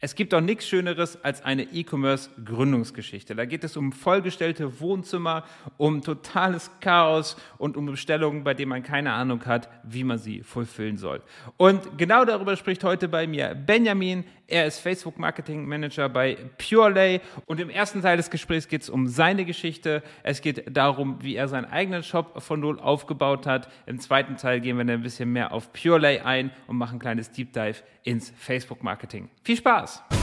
Es gibt auch nichts Schöneres als eine E-Commerce-Gründungsgeschichte. Da geht es um vollgestellte Wohnzimmer, um totales Chaos und um Bestellungen, bei denen man keine Ahnung hat, wie man sie fulfillen soll. Und genau darüber spricht heute bei mir Benjamin. Er ist Facebook Marketing Manager bei Purelay. Und im ersten Teil des Gesprächs geht es um seine Geschichte. Es geht darum, wie er seinen eigenen Shop von Null aufgebaut hat. Im zweiten Teil gehen wir dann ein bisschen mehr auf Purelay ein und machen ein kleines Deep Dive ins Facebook Marketing. Viel Spaß! Spaß.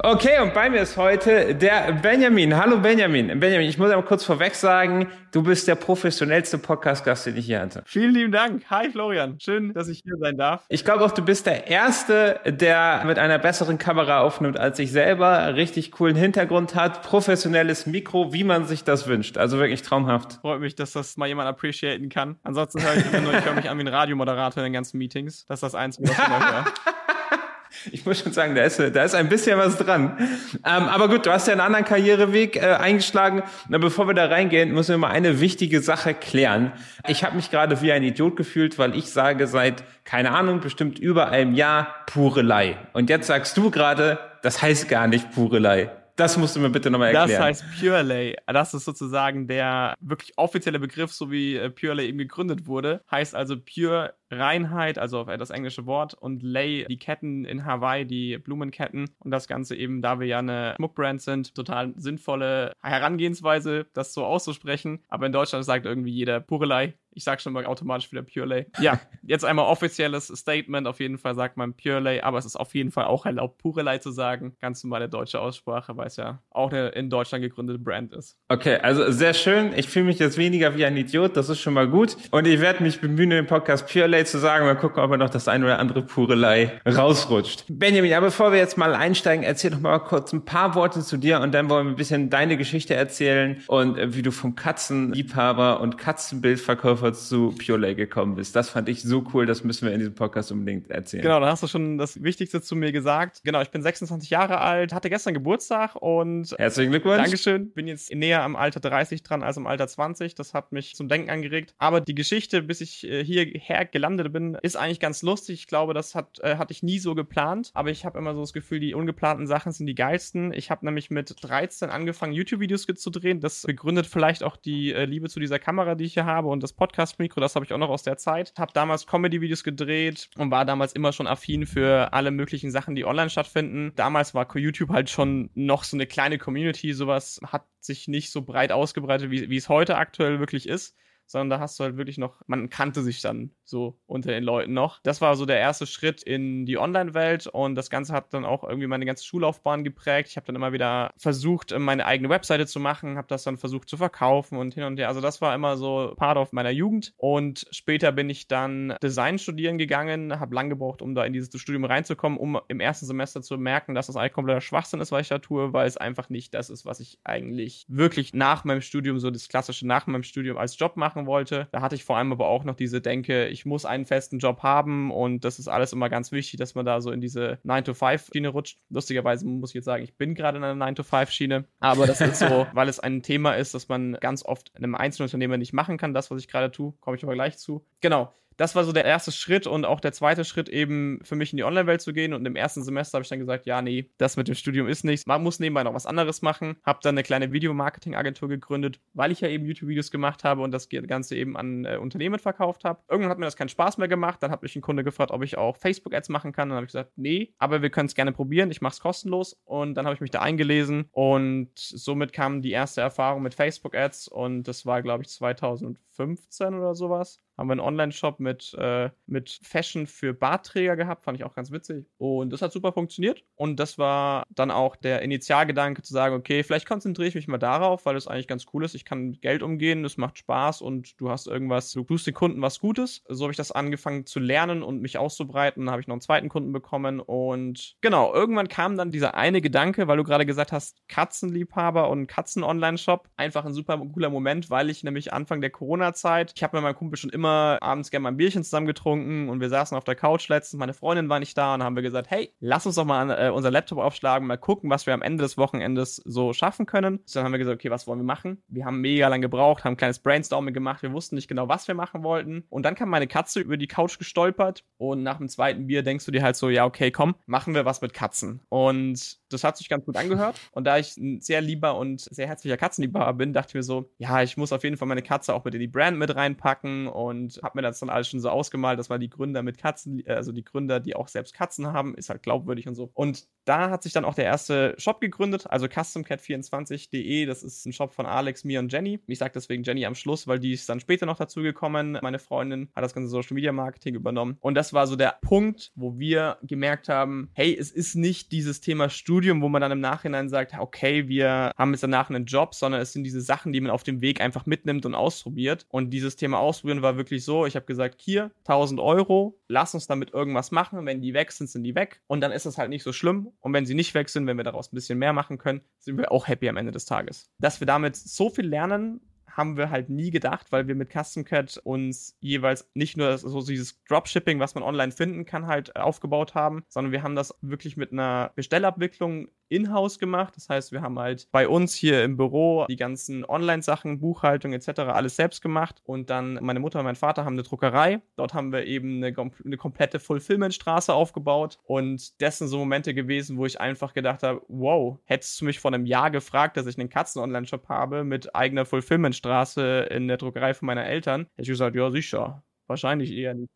Okay, und bei mir ist heute der Benjamin. Hallo Benjamin. Benjamin, ich muss einmal kurz vorweg sagen, du bist der professionellste Podcast-Gast, den ich hier hatte. Vielen lieben Dank. Hi Florian. Schön, dass ich hier sein darf. Ich glaube auch, du bist der Erste, der mit einer besseren Kamera aufnimmt als ich selber, richtig coolen Hintergrund hat, professionelles Mikro, wie man sich das wünscht. Also wirklich traumhaft. Freut mich, dass das mal jemand appreciaten kann. Ansonsten höre ich immer nur, ich höre mich an wie ein Radiomoderator in den ganzen Meetings. Das ist das Einzige, was ich höre. Ich muss schon sagen, da ist, da ist ein bisschen was dran. Ähm, aber gut, du hast ja einen anderen Karriereweg äh, eingeschlagen. Na, bevor wir da reingehen, müssen wir mal eine wichtige Sache klären. Ich habe mich gerade wie ein Idiot gefühlt, weil ich sage seit, keine Ahnung, bestimmt über einem Jahr Purelei. Und jetzt sagst du gerade, das heißt gar nicht Purelei. Das musst du mir bitte nochmal erklären. Das heißt Purelay. Das ist sozusagen der wirklich offizielle Begriff, so wie äh, Purelay eben gegründet wurde. Heißt also Pure Reinheit, also das englische Wort, und Lay, die Ketten in Hawaii, die Blumenketten. Und das Ganze eben, da wir ja eine Schmuckbrand sind, total sinnvolle Herangehensweise, das so auszusprechen. Aber in Deutschland sagt irgendwie jeder Purelei. Ich sag schon mal automatisch wieder Purelay. Ja, jetzt einmal offizielles Statement. Auf jeden Fall sagt man Purelay, aber es ist auf jeden Fall auch erlaubt, Purelei zu sagen. Ganz normale deutsche Aussprache, weil es ja auch eine in Deutschland gegründete Brand ist. Okay, also sehr schön. Ich fühle mich jetzt weniger wie ein Idiot. Das ist schon mal gut. Und ich werde mich bemühen, den Podcast Purelay zu sagen. Mal gucken, ob er noch das ein oder andere Purelei rausrutscht. Benjamin, aber bevor wir jetzt mal einsteigen, erzähl doch mal kurz ein paar Worte zu dir und dann wollen wir ein bisschen deine Geschichte erzählen und äh, wie du vom Katzenliebhaber und Katzenbildverkäufer zu Purelay gekommen bist. Das fand ich so cool, das müssen wir in diesem Podcast unbedingt erzählen. Genau, da hast du schon das Wichtigste zu mir gesagt. Genau, ich bin 26 Jahre alt, hatte gestern Geburtstag und herzlichen Glückwunsch. Dankeschön. Bin jetzt näher am Alter 30 dran als am Alter 20. Das hat mich zum Denken angeregt. Aber die Geschichte, bis ich äh, hierher gelandet bin, ist eigentlich ganz lustig. Ich glaube, das hat, äh, hatte ich nie so geplant. Aber ich habe immer so das Gefühl, die ungeplanten Sachen sind die geilsten. Ich habe nämlich mit 13 angefangen, YouTube-Videos zu drehen. Das begründet vielleicht auch die äh, Liebe zu dieser Kamera, die ich hier habe und das Podcast Podcast-Mikro, das habe ich auch noch aus der Zeit. Habe damals Comedy-Videos gedreht und war damals immer schon affin für alle möglichen Sachen, die online stattfinden. Damals war YouTube halt schon noch so eine kleine Community, sowas hat sich nicht so breit ausgebreitet, wie, wie es heute aktuell wirklich ist sondern da hast du halt wirklich noch, man kannte sich dann so unter den Leuten noch. Das war so der erste Schritt in die Online-Welt und das Ganze hat dann auch irgendwie meine ganze Schullaufbahn geprägt. Ich habe dann immer wieder versucht, meine eigene Webseite zu machen, habe das dann versucht zu verkaufen und hin und her. Also das war immer so Part of meiner Jugend und später bin ich dann Design studieren gegangen, habe lang gebraucht, um da in dieses Studium reinzukommen, um im ersten Semester zu merken, dass das eigentlich kompletter Schwachsinn ist, was ich da tue, weil es einfach nicht das ist, was ich eigentlich wirklich nach meinem Studium, so das klassische nach meinem Studium als Job mache machen wollte. Da hatte ich vor allem aber auch noch diese Denke, ich muss einen festen Job haben und das ist alles immer ganz wichtig, dass man da so in diese 9-to-5-Schiene rutscht. Lustigerweise muss ich jetzt sagen, ich bin gerade in einer 9-to-5-Schiene, aber das ist so, weil es ein Thema ist, das man ganz oft in einem Einzelunternehmer nicht machen kann. Das, was ich gerade tue, komme ich aber gleich zu. Genau das war so der erste Schritt und auch der zweite Schritt eben für mich in die Online-Welt zu gehen. Und im ersten Semester habe ich dann gesagt, ja, nee, das mit dem Studium ist nichts. Man muss nebenbei noch was anderes machen. Habe dann eine kleine Videomarketing-Agentur gegründet, weil ich ja eben YouTube-Videos gemacht habe und das Ganze eben an äh, Unternehmen verkauft habe. Irgendwann hat mir das keinen Spaß mehr gemacht. Dann hat mich ein Kunde gefragt, ob ich auch Facebook-Ads machen kann. Dann habe ich gesagt, nee, aber wir können es gerne probieren. Ich mache es kostenlos. Und dann habe ich mich da eingelesen und somit kam die erste Erfahrung mit Facebook-Ads und das war, glaube ich, 2015 oder sowas haben wir einen Online-Shop mit, äh, mit Fashion für Bartträger gehabt, fand ich auch ganz witzig. Und das hat super funktioniert. Und das war dann auch der Initialgedanke zu sagen, okay, vielleicht konzentriere ich mich mal darauf, weil das eigentlich ganz cool ist. Ich kann mit Geld umgehen, das macht Spaß und du hast irgendwas, du tust den Kunden was Gutes. So habe ich das angefangen zu lernen und mich auszubreiten. Dann habe ich noch einen zweiten Kunden bekommen. Und genau, irgendwann kam dann dieser eine Gedanke, weil du gerade gesagt hast, Katzenliebhaber und Katzen-Online-Shop. Einfach ein super cooler Moment, weil ich nämlich Anfang der Corona-Zeit, ich habe mit meinem Kumpel schon immer immer abends gerne mal ein Bierchen zusammen getrunken und wir saßen auf der Couch letztens. Meine Freundin war nicht da und haben wir gesagt, hey, lass uns doch mal äh, unser Laptop aufschlagen, mal gucken, was wir am Ende des Wochenendes so schaffen können. Dann haben wir gesagt, okay, was wollen wir machen? Wir haben mega lang gebraucht, haben ein kleines Brainstorming gemacht. Wir wussten nicht genau, was wir machen wollten. Und dann kam meine Katze über die Couch gestolpert und nach dem zweiten Bier denkst du dir halt so, ja, okay, komm, machen wir was mit Katzen. Und das hat sich ganz gut angehört. Und da ich ein sehr lieber und sehr herzlicher Katzenliebhaber bin, dachte ich mir so, ja, ich muss auf jeden Fall meine Katze auch mit in die Brand mit reinpacken und habe mir das dann alles schon so ausgemalt, dass man die Gründer mit Katzen, äh, also die Gründer, die auch selbst Katzen haben, ist halt glaubwürdig und so. Und da hat sich dann auch der erste Shop gegründet, also customcat24.de. Das ist ein Shop von Alex, mir und Jenny. Ich sage deswegen Jenny am Schluss, weil die ist dann später noch dazugekommen. Meine Freundin hat das ganze Social Media Marketing übernommen. Und das war so der Punkt, wo wir gemerkt haben, hey, es ist nicht dieses Thema Studium, wo man dann im Nachhinein sagt, okay, wir haben jetzt danach einen Job, sondern es sind diese Sachen, die man auf dem Weg einfach mitnimmt und ausprobiert. Und dieses Thema Ausprobieren war wirklich so, ich habe gesagt, hier, 1000 Euro, lass uns damit irgendwas machen. Wenn die weg sind, sind die weg. Und dann ist es halt nicht so schlimm. Und wenn sie nicht weg sind, wenn wir daraus ein bisschen mehr machen können, sind wir auch happy am Ende des Tages. Dass wir damit so viel lernen, haben wir halt nie gedacht, weil wir mit Custom Cat uns jeweils nicht nur so dieses Dropshipping, was man online finden kann, halt aufgebaut haben, sondern wir haben das wirklich mit einer Bestellabwicklung in-house gemacht. Das heißt, wir haben halt bei uns hier im Büro die ganzen Online-Sachen, Buchhaltung etc. alles selbst gemacht. Und dann meine Mutter und mein Vater haben eine Druckerei. Dort haben wir eben eine, eine komplette Fulfillment-Straße aufgebaut. Und das sind so Momente gewesen, wo ich einfach gedacht habe, wow, hättest du mich vor einem Jahr gefragt, dass ich einen Katzen-Online-Shop habe mit eigener Fulfillment-Straße in der Druckerei von meiner Eltern, hätte ich gesagt, ja, sicher. Wahrscheinlich eher nicht.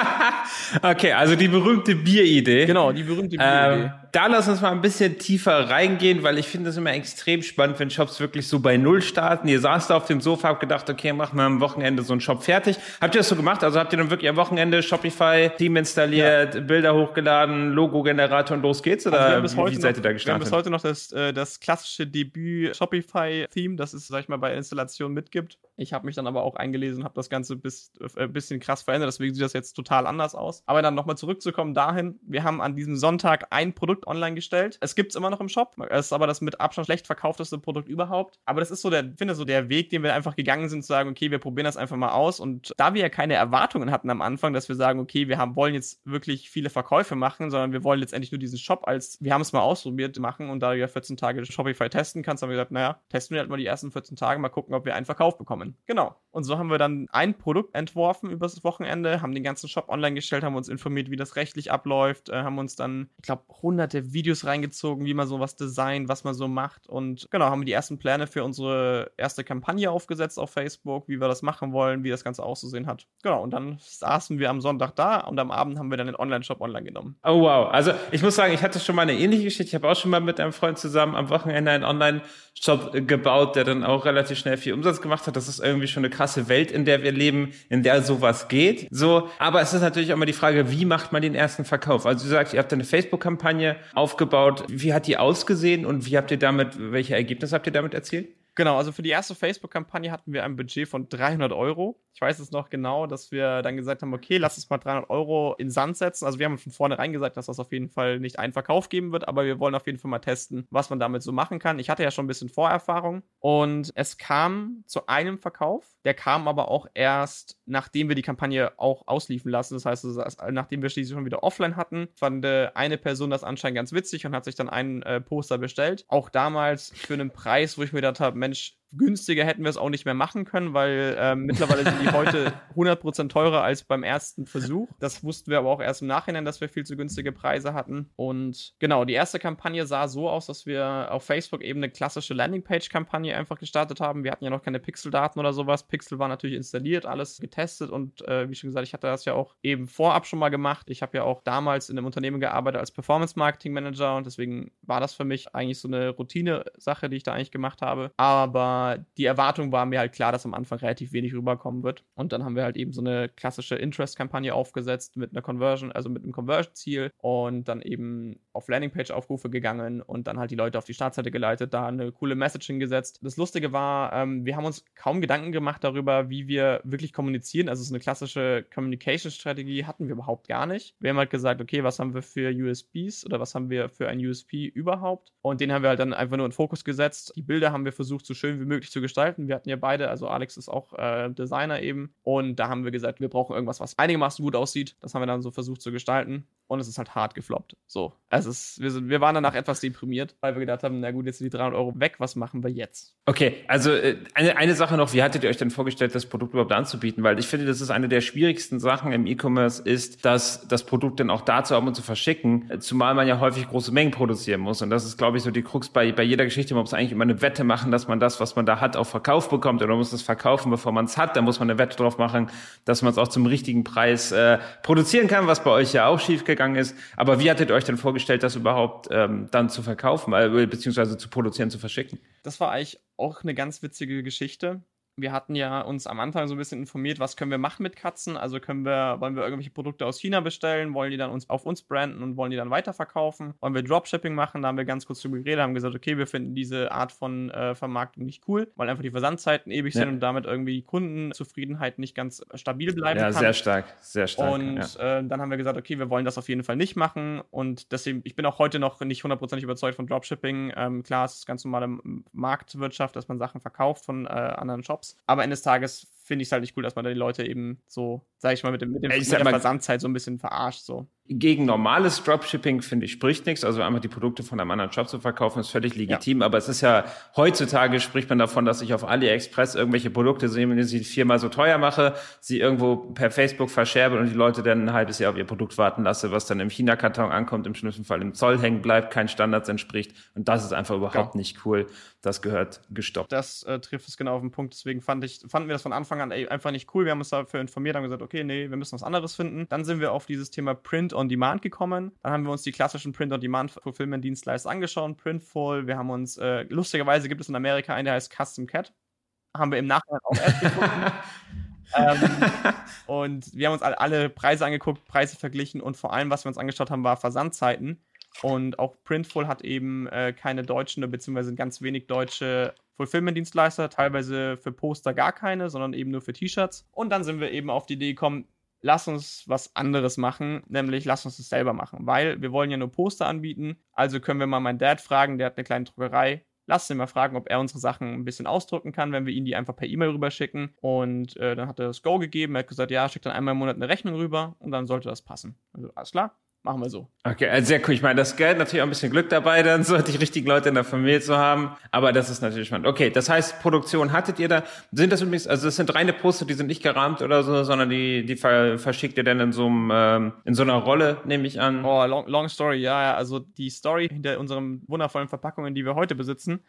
okay, also die berühmte Bieridee. Genau, die berühmte Bieridee. Ähm, da lass uns mal ein bisschen tiefer reingehen, weil ich finde es immer extrem spannend, wenn Shops wirklich so bei Null starten. Ihr saßt da auf dem Sofa, habt gedacht, okay, machen wir am Wochenende so einen Shop fertig. Habt ihr das so gemacht? Also habt ihr dann wirklich am Wochenende Shopify, Team installiert, ja. Bilder hochgeladen, Logo-Generator und los geht's? Oder also wie, wie seid ihr da gestartet? Wir haben bis heute noch das, äh, das klassische Debüt Shopify-Theme, das es, sag ich mal, bei Installation mitgibt. Ich habe mich dann aber auch eingelesen, habe das Ganze bis, äh, bisschen krass verändert, deswegen sieht das jetzt total anders aus. Aber dann nochmal zurückzukommen dahin, wir haben an diesem Sonntag ein Produkt online gestellt. Es gibt es immer noch im Shop. Es ist aber das mit Abstand schlecht verkaufteste Produkt überhaupt. Aber das ist so der, finde so der Weg, den wir einfach gegangen sind, zu sagen, okay, wir probieren das einfach mal aus. Und da wir ja keine Erwartungen hatten am Anfang, dass wir sagen, okay, wir haben, wollen jetzt wirklich viele Verkäufe machen, sondern wir wollen letztendlich nur diesen Shop als, wir haben es mal ausprobiert machen und da du ja 14 Tage Shopify testen kannst, haben wir gesagt, naja, testen wir halt mal die ersten 14 Tage, mal gucken, ob wir einen Verkauf bekommen. Genau. Und so haben wir dann ein Produkt entworfen übers Wochenende, haben den ganzen Shop online gestellt, haben uns informiert, wie das rechtlich abläuft, äh, haben uns dann, ich glaube, hunderte Videos reingezogen, wie man sowas designt, was man so macht. Und genau, haben wir die ersten Pläne für unsere erste Kampagne aufgesetzt auf Facebook, wie wir das machen wollen, wie das Ganze auszusehen hat. Genau, und dann saßen wir am Sonntag da und am Abend haben wir dann den Online-Shop online genommen. Oh wow. Also ich muss sagen, ich hatte schon mal eine ähnliche Geschichte. Ich habe auch schon mal mit einem Freund zusammen am Wochenende einen Online-Shop gebaut, der dann auch relativ schnell viel Umsatz gemacht hat. Das ist irgendwie schon eine krasse Welt, in der wir leben, in der sowas geht. So, aber es ist natürlich auch immer die Frage, wie macht man den ersten Verkauf? Also du sagst, ihr habt eine Facebook-Kampagne aufgebaut. Wie hat die ausgesehen und wie habt ihr damit, welche Ergebnisse habt ihr damit erzielt? Genau, also für die erste Facebook-Kampagne hatten wir ein Budget von 300 Euro. Ich weiß es noch genau, dass wir dann gesagt haben, okay, lass uns mal 300 Euro in Sand setzen. Also wir haben von vornherein gesagt, dass das auf jeden Fall nicht einen Verkauf geben wird, aber wir wollen auf jeden Fall mal testen, was man damit so machen kann. Ich hatte ja schon ein bisschen Vorerfahrung und es kam zu einem Verkauf. Der kam aber auch erst, nachdem wir die Kampagne auch ausliefen lassen. Das heißt, nachdem wir schließlich schon wieder offline hatten, fand äh, eine Person das anscheinend ganz witzig und hat sich dann einen äh, Poster bestellt. Auch damals für einen Preis, wo ich mir gedacht habe, Mensch, günstiger hätten wir es auch nicht mehr machen können, weil äh, mittlerweile sind die heute 100% teurer als beim ersten Versuch. Das wussten wir aber auch erst im Nachhinein, dass wir viel zu günstige Preise hatten. Und genau, die erste Kampagne sah so aus, dass wir auf Facebook eben eine klassische Landingpage-Kampagne einfach gestartet haben. Wir hatten ja noch keine Pixel-Daten oder sowas. Pixel war natürlich installiert, alles getestet und äh, wie schon gesagt, ich hatte das ja auch eben vorab schon mal gemacht. Ich habe ja auch damals in einem Unternehmen gearbeitet als Performance-Marketing-Manager und deswegen war das für mich eigentlich so eine Routine-Sache, die ich da eigentlich gemacht habe. Aber die Erwartung war mir halt klar, dass am Anfang relativ wenig rüberkommen wird. Und dann haben wir halt eben so eine klassische Interest-Kampagne aufgesetzt mit einer Conversion, also mit einem Conversion-Ziel und dann eben auf Landingpage-Aufrufe gegangen und dann halt die Leute auf die Startseite geleitet, da eine coole Messaging gesetzt. Das Lustige war, ähm, wir haben uns kaum Gedanken gemacht darüber, wie wir wirklich kommunizieren. Also so eine klassische Communication-Strategie hatten wir überhaupt gar nicht. Wir haben halt gesagt, okay, was haben wir für USBs oder was haben wir für ein USP überhaupt? Und den haben wir halt dann einfach nur in Fokus gesetzt. Die Bilder haben wir versucht, so schön wie möglich zu gestalten. Wir hatten ja beide, also Alex ist auch äh, Designer eben. Und da haben wir gesagt, wir brauchen irgendwas, was einigermaßen gut aussieht. Das haben wir dann so versucht zu gestalten. Und es ist halt hart gefloppt. So. Es, wir, sind, wir waren danach etwas deprimiert, weil wir gedacht haben, na gut, jetzt sind die 300 Euro weg, was machen wir jetzt? Okay, also äh, eine, eine Sache noch, wie hattet ihr euch denn vorgestellt, das Produkt überhaupt anzubieten? Weil ich finde, das ist eine der schwierigsten Sachen im E-Commerce, ist, dass das Produkt dann auch dazu haben und zu verschicken, zumal man ja häufig große Mengen produzieren muss. Und das ist, glaube ich, so die Krux bei, bei jeder Geschichte. Man muss eigentlich immer eine Wette machen, dass man das, was man da hat, auch verkauft bekommt. Oder man muss es verkaufen, bevor man es hat. Da muss man eine Wette drauf machen, dass man es auch zum richtigen Preis äh, produzieren kann, was bei euch ja auch schiefgegangen ist. Aber wie hattet ihr euch denn vorgestellt, das überhaupt ähm, dann zu verkaufen, äh, beziehungsweise zu produzieren, zu verschicken? Das war eigentlich auch eine ganz witzige Geschichte wir hatten ja uns am Anfang so ein bisschen informiert, was können wir machen mit Katzen. Also können wir, wollen wir irgendwelche Produkte aus China bestellen, wollen die dann uns auf uns branden und wollen die dann weiterverkaufen? Wollen wir Dropshipping machen? Da haben wir ganz kurz drüber geredet, haben gesagt, okay, wir finden diese Art von äh, Vermarktung nicht cool, weil einfach die Versandzeiten ewig ja. sind und damit irgendwie die Kundenzufriedenheit nicht ganz stabil bleiben ja, kann. Ja, sehr stark, sehr stark. Und ja. äh, dann haben wir gesagt, okay, wir wollen das auf jeden Fall nicht machen und deswegen, ich bin auch heute noch nicht hundertprozentig überzeugt von Dropshipping. Ähm, klar, es ist ganz normale Marktwirtschaft, dass man Sachen verkauft von äh, anderen Shops, aber eines Tages Tages finde ich es halt nicht cool, dass man da die Leute eben so, sag ich mal, mit, dem, mit, dem, mit der Versandzeit so ein bisschen verarscht. So gegen normales Dropshipping, finde ich, spricht nichts. Also einfach die Produkte von einem anderen Shop zu verkaufen, ist völlig legitim. Ja. Aber es ist ja, heutzutage spricht man davon, dass ich auf AliExpress irgendwelche Produkte sehe, wenn ich sie viermal so teuer mache, sie irgendwo per Facebook verscherbe und die Leute dann ein halbes Jahr auf ihr Produkt warten lasse, was dann im China-Karton ankommt, im schlimmsten Fall im Zoll hängen bleibt, kein Standards entspricht. Und das ist einfach überhaupt ja. nicht cool. Das gehört gestoppt. Das äh, trifft es genau auf den Punkt. Deswegen fand ich, fanden wir das von Anfang an ey, einfach nicht cool. Wir haben uns dafür informiert, haben gesagt, okay, nee, wir müssen was anderes finden. Dann sind wir auf dieses Thema Print on Demand gekommen. Dann haben wir uns die klassischen Print-on-Demand-Fulfillment-Dienstleister angeschaut, Printful. Wir haben uns, äh, lustigerweise gibt es in Amerika einen, der heißt Custom Cat. Haben wir im Nachhinein auch erst gefunden. ähm, und wir haben uns alle Preise angeguckt, Preise verglichen und vor allem, was wir uns angeschaut haben, war Versandzeiten. Und auch Printful hat eben äh, keine deutschen, beziehungsweise ganz wenig deutsche Fulfillment-Dienstleister, teilweise für Poster gar keine, sondern eben nur für T-Shirts. Und dann sind wir eben auf die Idee gekommen, lass uns was anderes machen, nämlich lass uns das selber machen, weil wir wollen ja nur Poster anbieten. Also können wir mal meinen Dad fragen, der hat eine kleine Druckerei. Lass ihn mal fragen, ob er unsere Sachen ein bisschen ausdrucken kann, wenn wir ihn die einfach per E-Mail rüberschicken. Und äh, dann hat er das Go gegeben. Er hat gesagt, ja, schick dann einmal im Monat eine Rechnung rüber und dann sollte das passen. Also alles klar. Machen wir so. Okay, also sehr cool. Ich meine, das Geld natürlich auch ein bisschen Glück dabei, dann so die richtigen Leute in der Familie zu haben. Aber das ist natürlich spannend. Okay, das heißt, Produktion hattet ihr da? Sind das übrigens, also das sind reine Poster, die sind nicht gerahmt oder so, sondern die, die verschickt ihr dann in so einem, ähm, in so einer Rolle, nehme ich an. Oh, long, long story, ja, ja. Also die Story hinter unseren wundervollen Verpackungen, die wir heute besitzen,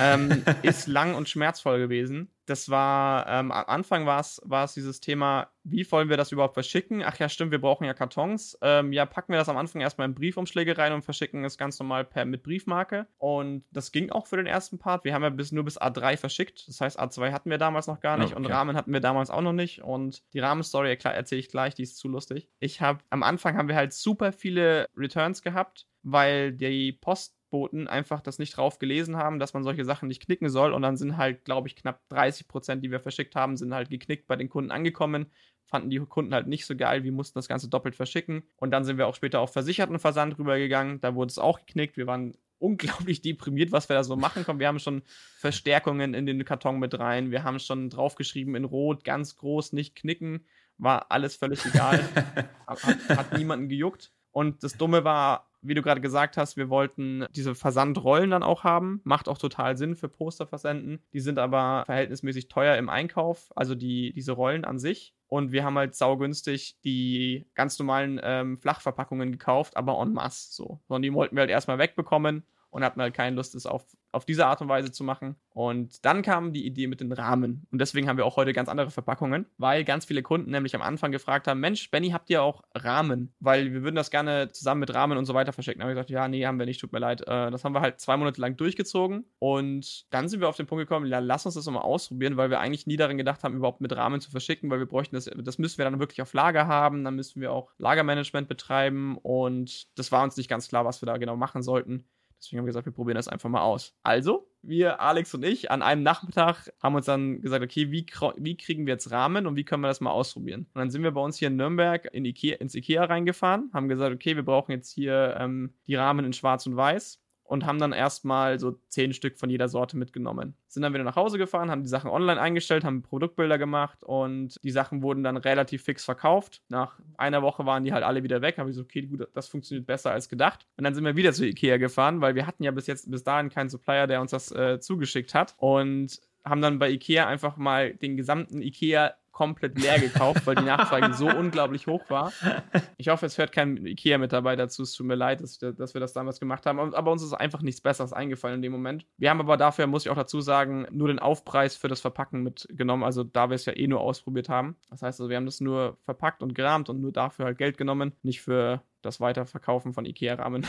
ähm, ist lang und schmerzvoll gewesen das war, ähm, am Anfang war es dieses Thema, wie wollen wir das überhaupt verschicken? Ach ja, stimmt, wir brauchen ja Kartons. Ähm, ja, packen wir das am Anfang erstmal in Briefumschläge rein und verschicken es ganz normal per mit Briefmarke. Und das ging auch für den ersten Part. Wir haben ja bis, nur bis A3 verschickt. Das heißt, A2 hatten wir damals noch gar nicht okay. und Rahmen hatten wir damals auch noch nicht. Und die Rahmenstory erzähle ich gleich, die ist zu lustig. Ich habe, am Anfang haben wir halt super viele Returns gehabt, weil die Post Boten einfach das nicht drauf gelesen haben, dass man solche Sachen nicht knicken soll. Und dann sind halt, glaube ich, knapp 30 Prozent, die wir verschickt haben, sind halt geknickt bei den Kunden angekommen. Fanden die Kunden halt nicht so geil, wir mussten das Ganze doppelt verschicken. Und dann sind wir auch später auf versicherten Versand rübergegangen. Da wurde es auch geknickt. Wir waren unglaublich deprimiert, was wir da so machen können. Wir haben schon Verstärkungen in den Karton mit rein. Wir haben schon draufgeschrieben in Rot, ganz groß, nicht knicken. War alles völlig egal. hat, hat niemanden gejuckt. Und das Dumme war, wie du gerade gesagt hast, wir wollten diese Versandrollen dann auch haben. Macht auch total Sinn für Poster versenden. Die sind aber verhältnismäßig teuer im Einkauf, also die, diese Rollen an sich. Und wir haben halt saugünstig die ganz normalen ähm, Flachverpackungen gekauft, aber en masse so. Und die wollten wir halt erstmal wegbekommen und hatten halt keine Lust, das auf, auf diese Art und Weise zu machen. Und dann kam die Idee mit den Rahmen. Und deswegen haben wir auch heute ganz andere Verpackungen, weil ganz viele Kunden nämlich am Anfang gefragt haben: Mensch, Benny, habt ihr auch Rahmen? Weil wir würden das gerne zusammen mit Rahmen und so weiter verschicken. Da haben wir gesagt: Ja, nee, haben wir nicht, tut mir leid. Äh, das haben wir halt zwei Monate lang durchgezogen. Und dann sind wir auf den Punkt gekommen: Ja, lass uns das mal ausprobieren, weil wir eigentlich nie daran gedacht haben, überhaupt mit Rahmen zu verschicken, weil wir bräuchten das, das müssen wir dann wirklich auf Lager haben. Dann müssen wir auch Lagermanagement betreiben. Und das war uns nicht ganz klar, was wir da genau machen sollten. Deswegen haben wir gesagt, wir probieren das einfach mal aus. Also, wir, Alex und ich, an einem Nachmittag haben uns dann gesagt, okay, wie, wie kriegen wir jetzt Rahmen und wie können wir das mal ausprobieren? Und dann sind wir bei uns hier in Nürnberg in Ikea, ins Ikea reingefahren, haben gesagt, okay, wir brauchen jetzt hier ähm, die Rahmen in schwarz und weiß und haben dann erstmal so zehn Stück von jeder Sorte mitgenommen. Sind dann wieder nach Hause gefahren, haben die Sachen online eingestellt, haben Produktbilder gemacht und die Sachen wurden dann relativ fix verkauft. Nach einer Woche waren die halt alle wieder weg. Habe ich so, okay, gut, das funktioniert besser als gedacht. Und dann sind wir wieder zu Ikea gefahren, weil wir hatten ja bis jetzt, bis dahin keinen Supplier, der uns das äh, zugeschickt hat. Und haben dann bei Ikea einfach mal den gesamten Ikea komplett leer gekauft, weil die Nachfrage so unglaublich hoch war. Ich hoffe, es hört kein IKEA-Mitarbeiter zu. Es tut mir leid, dass, dass, wir das damals gemacht haben. Aber uns ist einfach nichts Besseres eingefallen in dem Moment. Wir haben aber dafür, muss ich auch dazu sagen, nur den Aufpreis für das Verpacken mitgenommen. Also da wir es ja eh nur ausprobiert haben. Das heißt also, wir haben das nur verpackt und gerahmt und nur dafür halt Geld genommen. Nicht für das Weiterverkaufen von IKEA-Rahmen.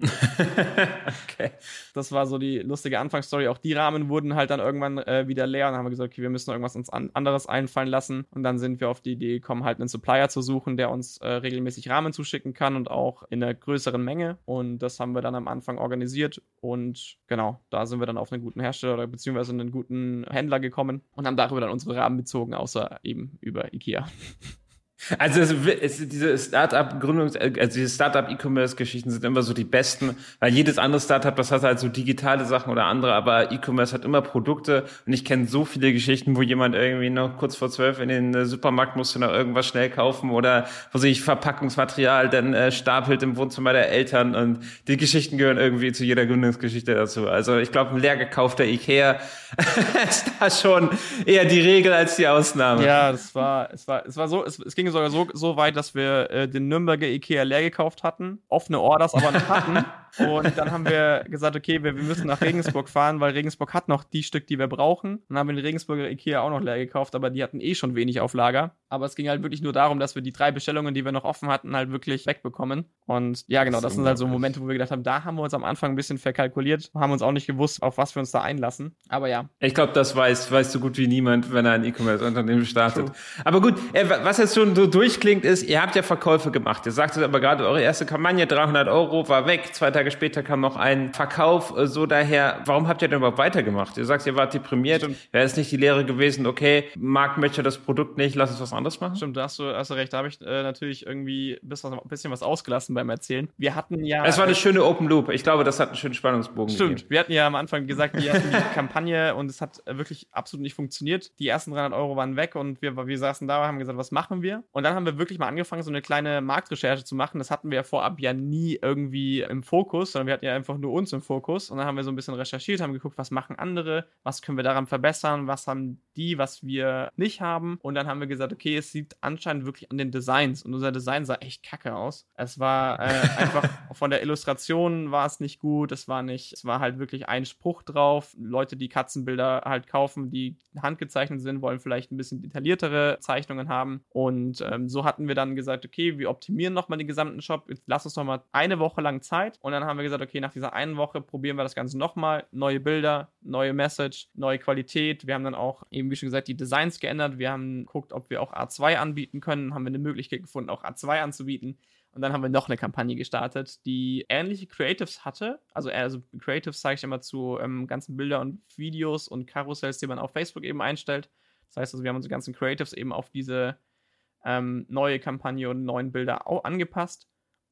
okay. Das war so die lustige Anfangsstory. Auch die Rahmen wurden halt dann irgendwann äh, wieder leer und dann haben wir gesagt, okay, wir müssen irgendwas uns an anderes einfallen lassen. Und dann sind wir auf die Idee gekommen, halt einen Supplier zu suchen, der uns äh, regelmäßig Rahmen zuschicken kann und auch in einer größeren Menge. Und das haben wir dann am Anfang organisiert. Und genau, da sind wir dann auf einen guten Hersteller oder beziehungsweise einen guten Händler gekommen und haben darüber dann unsere Rahmen bezogen, außer eben über IKEA. Also es, es, diese Startup-Gründungs-, also diese Startup-E-Commerce-Geschichten sind immer so die besten, weil jedes andere Startup, das hat halt so digitale Sachen oder andere, aber E-Commerce hat immer Produkte und ich kenne so viele Geschichten, wo jemand irgendwie noch kurz vor zwölf in den äh, Supermarkt musste noch irgendwas schnell kaufen oder wo sich Verpackungsmaterial dann äh, stapelt im Wohnzimmer der Eltern und die Geschichten gehören irgendwie zu jeder Gründungsgeschichte dazu. Also ich glaube, ein leer gekaufter Ikea ist da schon eher die Regel als die Ausnahme. Ja, es war, es war, es war so, es, es ging sogar so, so weit, dass wir äh, den Nürnberger Ikea leer gekauft hatten, offene Orders aber nicht hatten. Und dann haben wir gesagt, okay, wir, wir, müssen nach Regensburg fahren, weil Regensburg hat noch die Stück, die wir brauchen. Dann haben wir den Regensburger Ikea auch noch leer gekauft, aber die hatten eh schon wenig auf Lager. Aber es ging halt wirklich nur darum, dass wir die drei Bestellungen, die wir noch offen hatten, halt wirklich wegbekommen. Und ja, genau, das, das sind halt so Momente, wo wir gedacht haben, da haben wir uns am Anfang ein bisschen verkalkuliert, haben uns auch nicht gewusst, auf was wir uns da einlassen. Aber ja. Ich glaube, das weiß, weiß so gut wie niemand, wenn er ein E-Commerce-Unternehmen startet. True. Aber gut, äh, was jetzt schon so durchklingt, ist, ihr habt ja Verkäufe gemacht. Ihr sagtet aber gerade, eure erste Kampagne, 300 Euro, war weg. Zwei Tage später kam noch ein Verkauf. Äh, so daher, warum habt ihr denn überhaupt weitergemacht? Ihr sagt, ihr wart deprimiert. Wäre es nicht die Lehre gewesen, okay, Markt möchte das Produkt nicht, lass uns was anderes machen? Stimmt, da hast du, hast du recht. Da habe ich äh, natürlich irgendwie ein bisschen was ausgelassen beim Erzählen. Wir hatten ja. Es war eine schöne Open Loop. Ich glaube, das hat einen schönen Spannungsbogen. Stimmt. Gegeben. Wir hatten ja am Anfang gesagt, wir hatten die Kampagne und es hat wirklich absolut nicht funktioniert. Die ersten 300 Euro waren weg und wir, wir saßen da und haben gesagt, was machen wir? Und dann haben wir wirklich mal angefangen, so eine kleine Marktrecherche zu machen. Das hatten wir ja vorab ja nie irgendwie im Fokus, sondern wir hatten ja einfach nur uns im Fokus. Und dann haben wir so ein bisschen recherchiert, haben geguckt, was machen andere, was können wir daran verbessern, was haben die, was wir nicht haben. Und dann haben wir gesagt, okay, es sieht anscheinend wirklich an den Designs. Und unser Design sah echt kacke aus. Es war äh, einfach von der Illustration war es nicht gut. Es war nicht, es war halt wirklich ein Spruch drauf. Leute, die Katzenbilder halt kaufen, die handgezeichnet sind, wollen vielleicht ein bisschen detailliertere Zeichnungen haben. Und ähm, so hatten wir dann gesagt, okay, wir optimieren nochmal den gesamten Shop. Jetzt lass uns nochmal eine Woche lang Zeit. Und dann haben wir gesagt, okay, nach dieser einen Woche probieren wir das Ganze nochmal. Neue Bilder, neue Message, neue Qualität. Wir haben dann auch eben, wie schon gesagt, die Designs geändert. Wir haben geguckt, ob wir auch A2 anbieten können. Haben wir eine Möglichkeit gefunden, auch A2 anzubieten. Und dann haben wir noch eine Kampagne gestartet, die ähnliche Creatives hatte. Also, also Creatives zeige ich immer zu ähm, ganzen Bilder und Videos und Karussells, die man auf Facebook eben einstellt. Das heißt also, wir haben unsere ganzen Creatives eben auf diese ähm, neue Kampagne und neuen Bilder auch angepasst.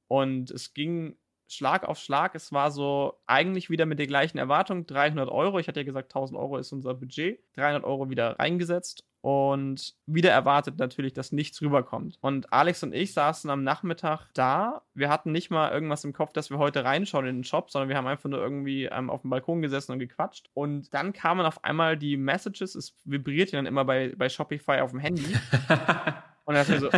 Und es ging Schlag auf Schlag. Es war so eigentlich wieder mit der gleichen Erwartung. 300 Euro. Ich hatte ja gesagt, 1000 Euro ist unser Budget. 300 Euro wieder reingesetzt und wieder erwartet natürlich, dass nichts rüberkommt. Und Alex und ich saßen am Nachmittag da. Wir hatten nicht mal irgendwas im Kopf, dass wir heute reinschauen in den Shop, sondern wir haben einfach nur irgendwie ähm, auf dem Balkon gesessen und gequatscht. Und dann kamen auf einmal die Messages. Es vibriert ja dann immer bei, bei Shopify auf dem Handy. und dann so,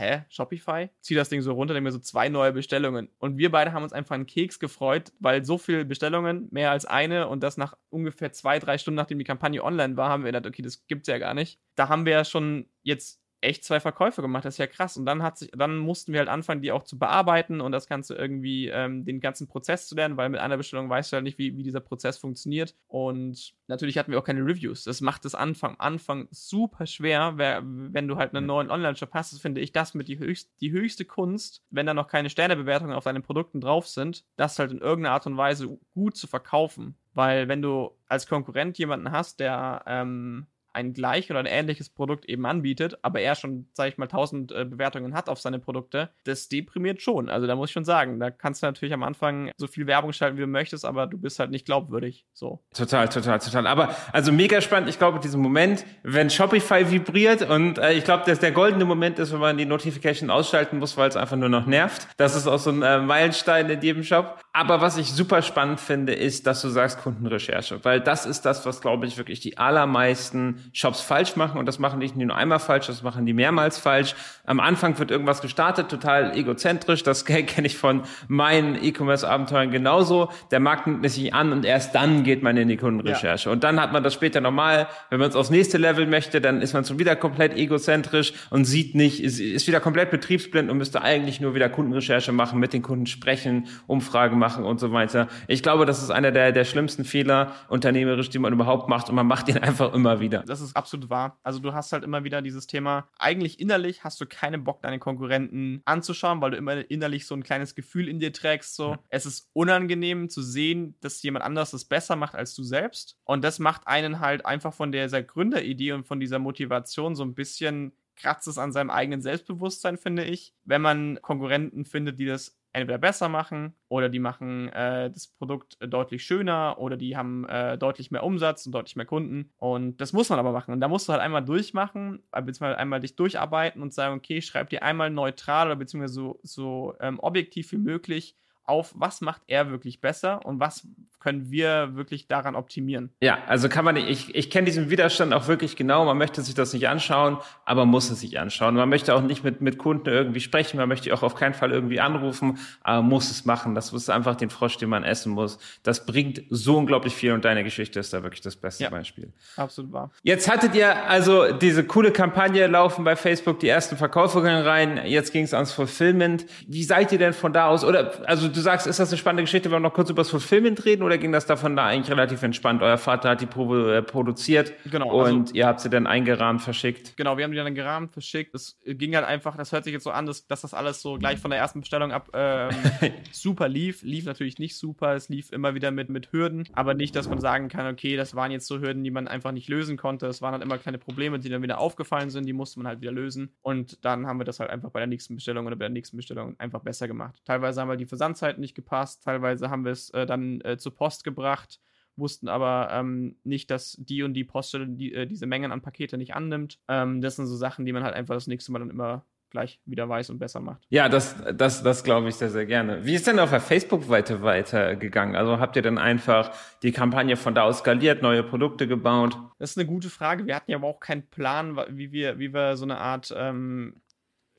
hä, Shopify? Zieh das Ding so runter, dann mir so zwei neue Bestellungen. Und wir beide haben uns einfach einen Keks gefreut, weil so viele Bestellungen, mehr als eine und das nach ungefähr zwei, drei Stunden, nachdem die Kampagne online war, haben wir gedacht, okay, das gibt's ja gar nicht. Da haben wir ja schon jetzt echt zwei Verkäufe gemacht. Das ist ja krass. Und dann hat sich, dann mussten wir halt anfangen, die auch zu bearbeiten und das Ganze irgendwie, ähm, den ganzen Prozess zu lernen, weil mit einer Bestellung weißt du halt nicht, wie, wie dieser Prozess funktioniert. Und natürlich hatten wir auch keine Reviews. Das macht es Anfang, Anfang super schwer, wer, wenn du halt einen neuen Online-Shop hast. Das finde ich das mit die, höchst, die höchste Kunst, wenn da noch keine Sternebewertungen auf deinen Produkten drauf sind, das halt in irgendeiner Art und Weise gut zu verkaufen. Weil wenn du als Konkurrent jemanden hast, der ähm, ein gleich oder ein ähnliches Produkt eben anbietet, aber er schon, sag ich mal, 1000 äh, Bewertungen hat auf seine Produkte, das deprimiert schon. Also da muss ich schon sagen, da kannst du natürlich am Anfang so viel Werbung schalten, wie du möchtest, aber du bist halt nicht glaubwürdig. So. Total, total, total. Aber also mega spannend. Ich glaube, diesen Moment, wenn Shopify vibriert und äh, ich glaube, dass der goldene Moment ist, wenn man die Notification ausschalten muss, weil es einfach nur noch nervt. Das ist auch so ein äh, Meilenstein in jedem Shop. Aber was ich super spannend finde, ist, dass du sagst Kundenrecherche, weil das ist das, was glaube ich wirklich die allermeisten Shops falsch machen und das machen nicht nur einmal falsch, das machen die mehrmals falsch. Am Anfang wird irgendwas gestartet, total egozentrisch, das kenne ich von meinen E-Commerce-Abenteuern genauso. Der Markt nimmt sich an und erst dann geht man in die Kundenrecherche. Ja. Und dann hat man das später nochmal, wenn man es aufs nächste Level möchte, dann ist man schon wieder komplett egozentrisch und sieht nicht, ist, ist wieder komplett betriebsblind und müsste eigentlich nur wieder Kundenrecherche machen, mit den Kunden sprechen, Umfragen machen und so weiter. Ich glaube, das ist einer der, der schlimmsten Fehler unternehmerisch, die man überhaupt macht und man macht ihn einfach immer wieder. Das ist absolut wahr. Also du hast halt immer wieder dieses Thema, eigentlich innerlich hast du keinen Bock, deine Konkurrenten anzuschauen, weil du immer innerlich so ein kleines Gefühl in dir trägst, so, es ist unangenehm zu sehen, dass jemand anders es besser macht als du selbst. Und das macht einen halt einfach von dieser Gründeridee und von dieser Motivation so ein bisschen kratzt es an seinem eigenen Selbstbewusstsein, finde ich. Wenn man Konkurrenten findet, die das entweder besser machen oder die machen äh, das Produkt deutlich schöner oder die haben äh, deutlich mehr Umsatz und deutlich mehr Kunden. Und das muss man aber machen. Und da musst du halt einmal durchmachen, äh, beziehungsweise einmal dich durcharbeiten und sagen, okay, schreib dir einmal neutral oder beziehungsweise so, so ähm, objektiv wie möglich auf, was macht er wirklich besser und was können wir wirklich daran optimieren. Ja, also kann man, ich, ich kenne diesen Widerstand auch wirklich genau. Man möchte sich das nicht anschauen, aber muss es sich anschauen. Man möchte auch nicht mit, mit Kunden irgendwie sprechen, man möchte auch auf keinen Fall irgendwie anrufen, aber muss es machen. Das ist einfach den Frosch, den man essen muss. Das bringt so unglaublich viel und deine Geschichte ist da wirklich das beste ja, Beispiel. Absolut wahr. Jetzt hattet ihr also diese coole Kampagne laufen bei Facebook, die ersten Verkäufe rein, jetzt ging es ans Fulfillment. Wie seid ihr denn von da aus? Oder, also du sagst, ist das eine spannende Geschichte, wenn wir noch kurz über das Fulfillment reden oder ging das davon da eigentlich relativ entspannt? Euer Vater hat die Probe äh, produziert genau, und also, ihr habt sie dann eingerahmt verschickt. Genau, wir haben die dann gerahmt verschickt. Es ging halt einfach, das hört sich jetzt so an, dass, dass das alles so gleich von der ersten Bestellung ab ähm, super lief. Lief natürlich nicht super, es lief immer wieder mit, mit Hürden, aber nicht, dass man sagen kann, okay, das waren jetzt so Hürden, die man einfach nicht lösen konnte. Es waren halt immer kleine Probleme, die dann wieder aufgefallen sind, die musste man halt wieder lösen. Und dann haben wir das halt einfach bei der nächsten Bestellung oder bei der nächsten Bestellung einfach besser gemacht. Teilweise haben wir die Versandzeiten nicht gepasst, teilweise haben wir es äh, dann äh, zur Post gebracht, wussten aber ähm, nicht, dass die und die Poststelle die, äh, diese Mengen an Pakete nicht annimmt. Ähm, das sind so Sachen, die man halt einfach das nächste Mal dann immer gleich wieder weiß und besser macht. Ja, das, das, das glaube ich sehr, sehr gerne. Wie ist denn auf der Facebook-Seite weitergegangen? Also habt ihr dann einfach die Kampagne von da aus skaliert, neue Produkte gebaut? Das ist eine gute Frage. Wir hatten ja aber auch keinen Plan, wie wir, wie wir so eine Art ähm,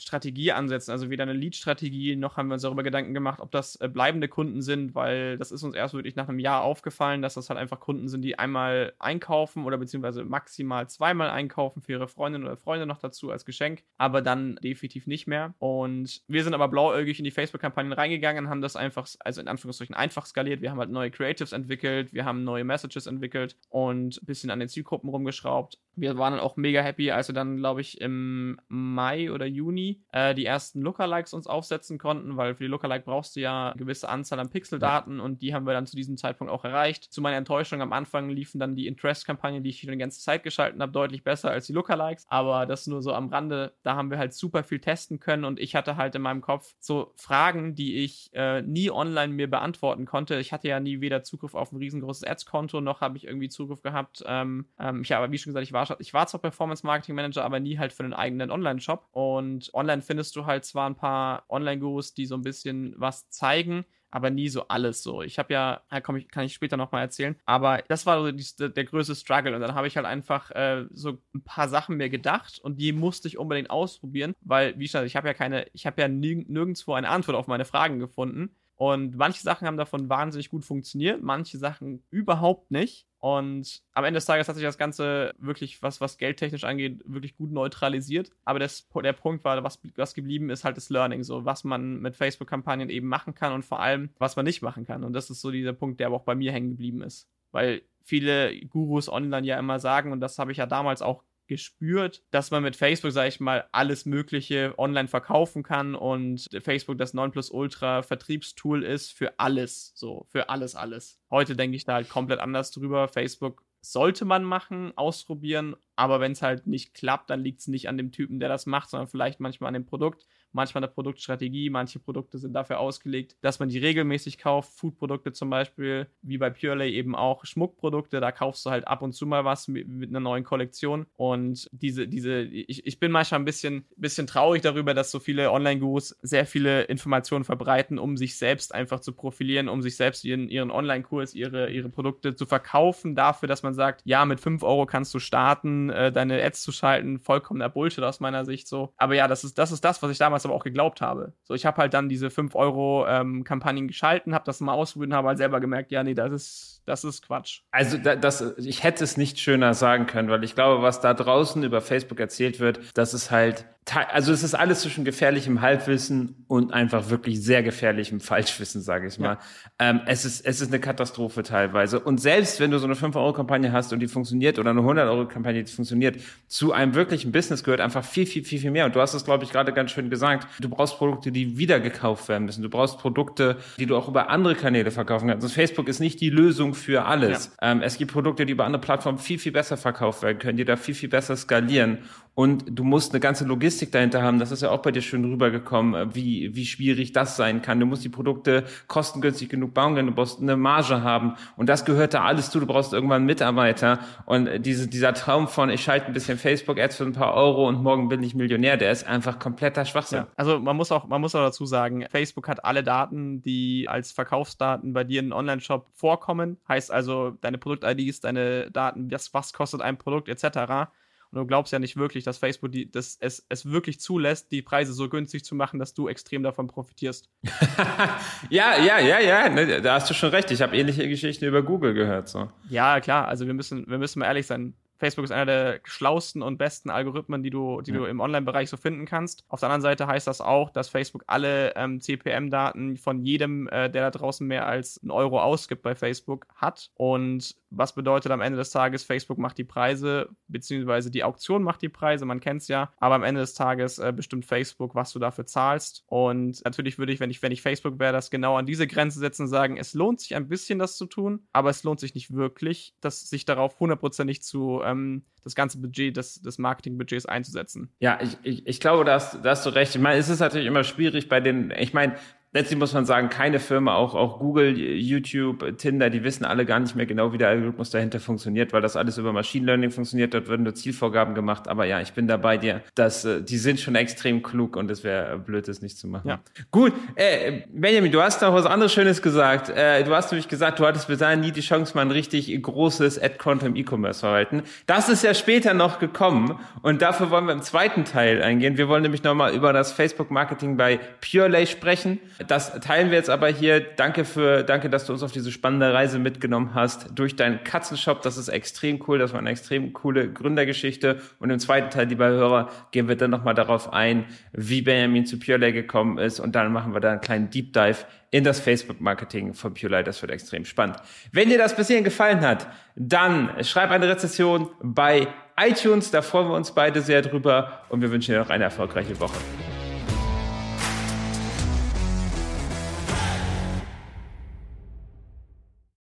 Strategie ansetzen. Also weder eine Lead-Strategie, noch haben wir uns darüber Gedanken gemacht, ob das äh, bleibende Kunden sind, weil das ist uns erst wirklich nach einem Jahr aufgefallen, dass das halt einfach Kunden sind, die einmal einkaufen oder beziehungsweise maximal zweimal einkaufen für ihre Freundin oder Freunde noch dazu als Geschenk, aber dann definitiv nicht mehr. Und wir sind aber blauäugig in die Facebook-Kampagnen reingegangen, haben das einfach, also in Anführungsstrichen einfach skaliert. Wir haben halt neue Creatives entwickelt, wir haben neue Messages entwickelt und ein bisschen an den Zielgruppen rumgeschraubt. Wir waren dann auch mega happy, als wir dann, glaube ich, im Mai oder Juni äh, die ersten Lookalikes uns aufsetzen konnten, weil für die Lookalike brauchst du ja eine gewisse Anzahl an Pixeldaten ja. und die haben wir dann zu diesem Zeitpunkt auch erreicht. Zu meiner Enttäuschung am Anfang liefen dann die Interest-Kampagnen, die ich schon die ganze Zeit geschalten habe, deutlich besser als die Lookalikes, aber das nur so am Rande. Da haben wir halt super viel testen können und ich hatte halt in meinem Kopf so Fragen, die ich äh, nie online mir beantworten konnte. Ich hatte ja nie weder Zugriff auf ein riesengroßes Ads-Konto, noch habe ich irgendwie Zugriff gehabt. Ähm, ähm, ich habe, wie schon gesagt, ich war, ich war zwar Performance Marketing Manager, aber nie halt für einen eigenen Online-Shop. Und online findest du halt zwar ein paar Online-Gurus, die so ein bisschen was zeigen, aber nie so alles so. Ich habe ja, komm, ich, kann ich später nochmal erzählen, aber das war so die, der größte Struggle. Und dann habe ich halt einfach äh, so ein paar Sachen mir gedacht und die musste ich unbedingt ausprobieren, weil, wie gesagt, ich habe ja keine, ich habe ja nirgendwo eine Antwort auf meine Fragen gefunden und manche Sachen haben davon wahnsinnig gut funktioniert, manche Sachen überhaupt nicht. Und am Ende des Tages hat sich das Ganze wirklich, was, was geldtechnisch angeht, wirklich gut neutralisiert. Aber das, der Punkt war, was, was geblieben ist, halt das Learning, so was man mit Facebook-Kampagnen eben machen kann und vor allem, was man nicht machen kann. Und das ist so dieser Punkt, der aber auch bei mir hängen geblieben ist. Weil viele Gurus online ja immer sagen, und das habe ich ja damals auch gespürt, dass man mit Facebook, sage ich mal, alles Mögliche online verkaufen kann und Facebook das 9 Plus Ultra Vertriebstool ist für alles. So, für alles, alles. Heute denke ich da halt komplett anders drüber. Facebook sollte man machen, ausprobieren, Aber wenn es halt nicht klappt, dann liegt es nicht an dem Typen, der das macht, sondern vielleicht manchmal an dem Produkt manchmal eine Produktstrategie, manche Produkte sind dafür ausgelegt, dass man die regelmäßig kauft. Foodprodukte zum Beispiel, wie bei Purelay eben auch Schmuckprodukte, da kaufst du halt ab und zu mal was mit, mit einer neuen Kollektion. Und diese, diese, ich, ich bin manchmal ein bisschen, bisschen traurig darüber, dass so viele Online-Gurus sehr viele Informationen verbreiten, um sich selbst einfach zu profilieren, um sich selbst ihren, ihren Online-Kurs, ihre, ihre Produkte zu verkaufen, dafür, dass man sagt, ja, mit 5 Euro kannst du starten, äh, deine Ads zu schalten, vollkommener Bullshit aus meiner Sicht so. Aber ja, das ist, das ist das, was ich damals damals aber auch geglaubt habe. So, ich habe halt dann diese 5 Euro ähm, Kampagnen geschalten, habe das mal ausprobiert und habe halt selber gemerkt, ja, nee, das ist, das ist Quatsch. Also das, ich hätte es nicht schöner sagen können, weil ich glaube, was da draußen über Facebook erzählt wird, das ist halt also es ist alles zwischen gefährlichem Halbwissen und einfach wirklich sehr gefährlichem Falschwissen, sage ich mal. Ja. Ähm, es, ist, es ist eine Katastrophe teilweise. Und selbst wenn du so eine 5-Euro-Kampagne hast und die funktioniert oder eine 100-Euro-Kampagne, die funktioniert, zu einem wirklichen Business gehört einfach viel, viel, viel, viel mehr. Und du hast es, glaube ich, gerade ganz schön gesagt. Du brauchst Produkte, die wieder gekauft werden müssen. Du brauchst Produkte, die du auch über andere Kanäle verkaufen kannst. Also Facebook ist nicht die Lösung für alles. Ja. Ähm, es gibt Produkte, die über andere Plattformen viel, viel besser verkauft werden können, die da viel, viel besser skalieren. Und du musst eine ganze Logistik dahinter haben. Das ist ja auch bei dir schön rübergekommen, äh, wie, wie schwierig das sein kann. Du musst die Produkte kostengünstig genug bauen können. Du brauchst eine Marge haben. Und das gehört da alles zu. Du brauchst irgendwann Mitarbeiter. Und diese, dieser Traum von, ich schalte ein bisschen Facebook-Ads für ein paar Euro und morgen bin ich Millionär, der ist einfach kompletter Schwachsinn. Ja. Also man muss auch, man muss auch dazu sagen, Facebook hat alle Daten, die als Verkaufsdaten bei dir in einem Online-Shop vorkommen. Heißt also, deine Produkt-IDs, deine Daten, was, was kostet ein Produkt etc. Und du glaubst ja nicht wirklich, dass Facebook die, dass es, es wirklich zulässt, die Preise so günstig zu machen, dass du extrem davon profitierst. ja, ja, ja, ja, ne, da hast du schon recht. Ich habe ähnliche Geschichten über Google gehört. So. Ja, klar. Also wir müssen, wir müssen mal ehrlich sein. Facebook ist einer der schlausten und besten Algorithmen, die du, die ja. du im Online-Bereich so finden kannst. Auf der anderen Seite heißt das auch, dass Facebook alle ähm, CPM-Daten von jedem, äh, der da draußen mehr als einen Euro ausgibt bei Facebook, hat. Und was bedeutet am Ende des Tages, Facebook macht die Preise, beziehungsweise die Auktion macht die Preise, man kennt es ja, aber am Ende des Tages äh, bestimmt Facebook, was du dafür zahlst. Und natürlich würde ich, wenn ich, wenn ich Facebook wäre, das genau an diese Grenze setzen und sagen, es lohnt sich ein bisschen, das zu tun, aber es lohnt sich nicht wirklich, das sich darauf hundertprozentig zu ähm, das ganze Budget des, des Marketingbudgets einzusetzen. Ja, ich, ich, ich glaube, da hast, da hast du recht. Ich meine, es ist natürlich immer schwierig bei den, ich meine, letztlich muss man sagen, keine Firma, auch, auch Google, YouTube, Tinder, die wissen alle gar nicht mehr genau, wie der Algorithmus dahinter funktioniert, weil das alles über Machine Learning funktioniert. Dort werden nur Zielvorgaben gemacht. Aber ja, ich bin da bei dir. dass äh, die sind schon extrem klug und es wäre blöd, das nicht zu machen. Ja. Gut, äh, Benjamin, du hast noch was anderes Schönes gesagt. Äh, du hast nämlich gesagt, du hattest bis dahin nie die Chance, mal ein richtig großes Ad-Content im E-Commerce verwalten. Das ist ja später noch gekommen und dafür wollen wir im zweiten Teil eingehen. Wir wollen nämlich nochmal über das Facebook-Marketing bei PureLay sprechen. Das teilen wir jetzt aber hier. Danke für, danke, dass du uns auf diese spannende Reise mitgenommen hast durch deinen Katzenshop. Das ist extrem cool. Das war eine extrem coole Gründergeschichte. Und im zweiten Teil, lieber Hörer, gehen wir dann nochmal darauf ein, wie Benjamin zu PureLay gekommen ist. Und dann machen wir da einen kleinen Deep Dive in das Facebook-Marketing von PureLay. Das wird extrem spannend. Wenn dir das bis hierhin gefallen hat, dann schreib eine Rezession bei iTunes. Da freuen wir uns beide sehr drüber. Und wir wünschen dir noch eine erfolgreiche Woche.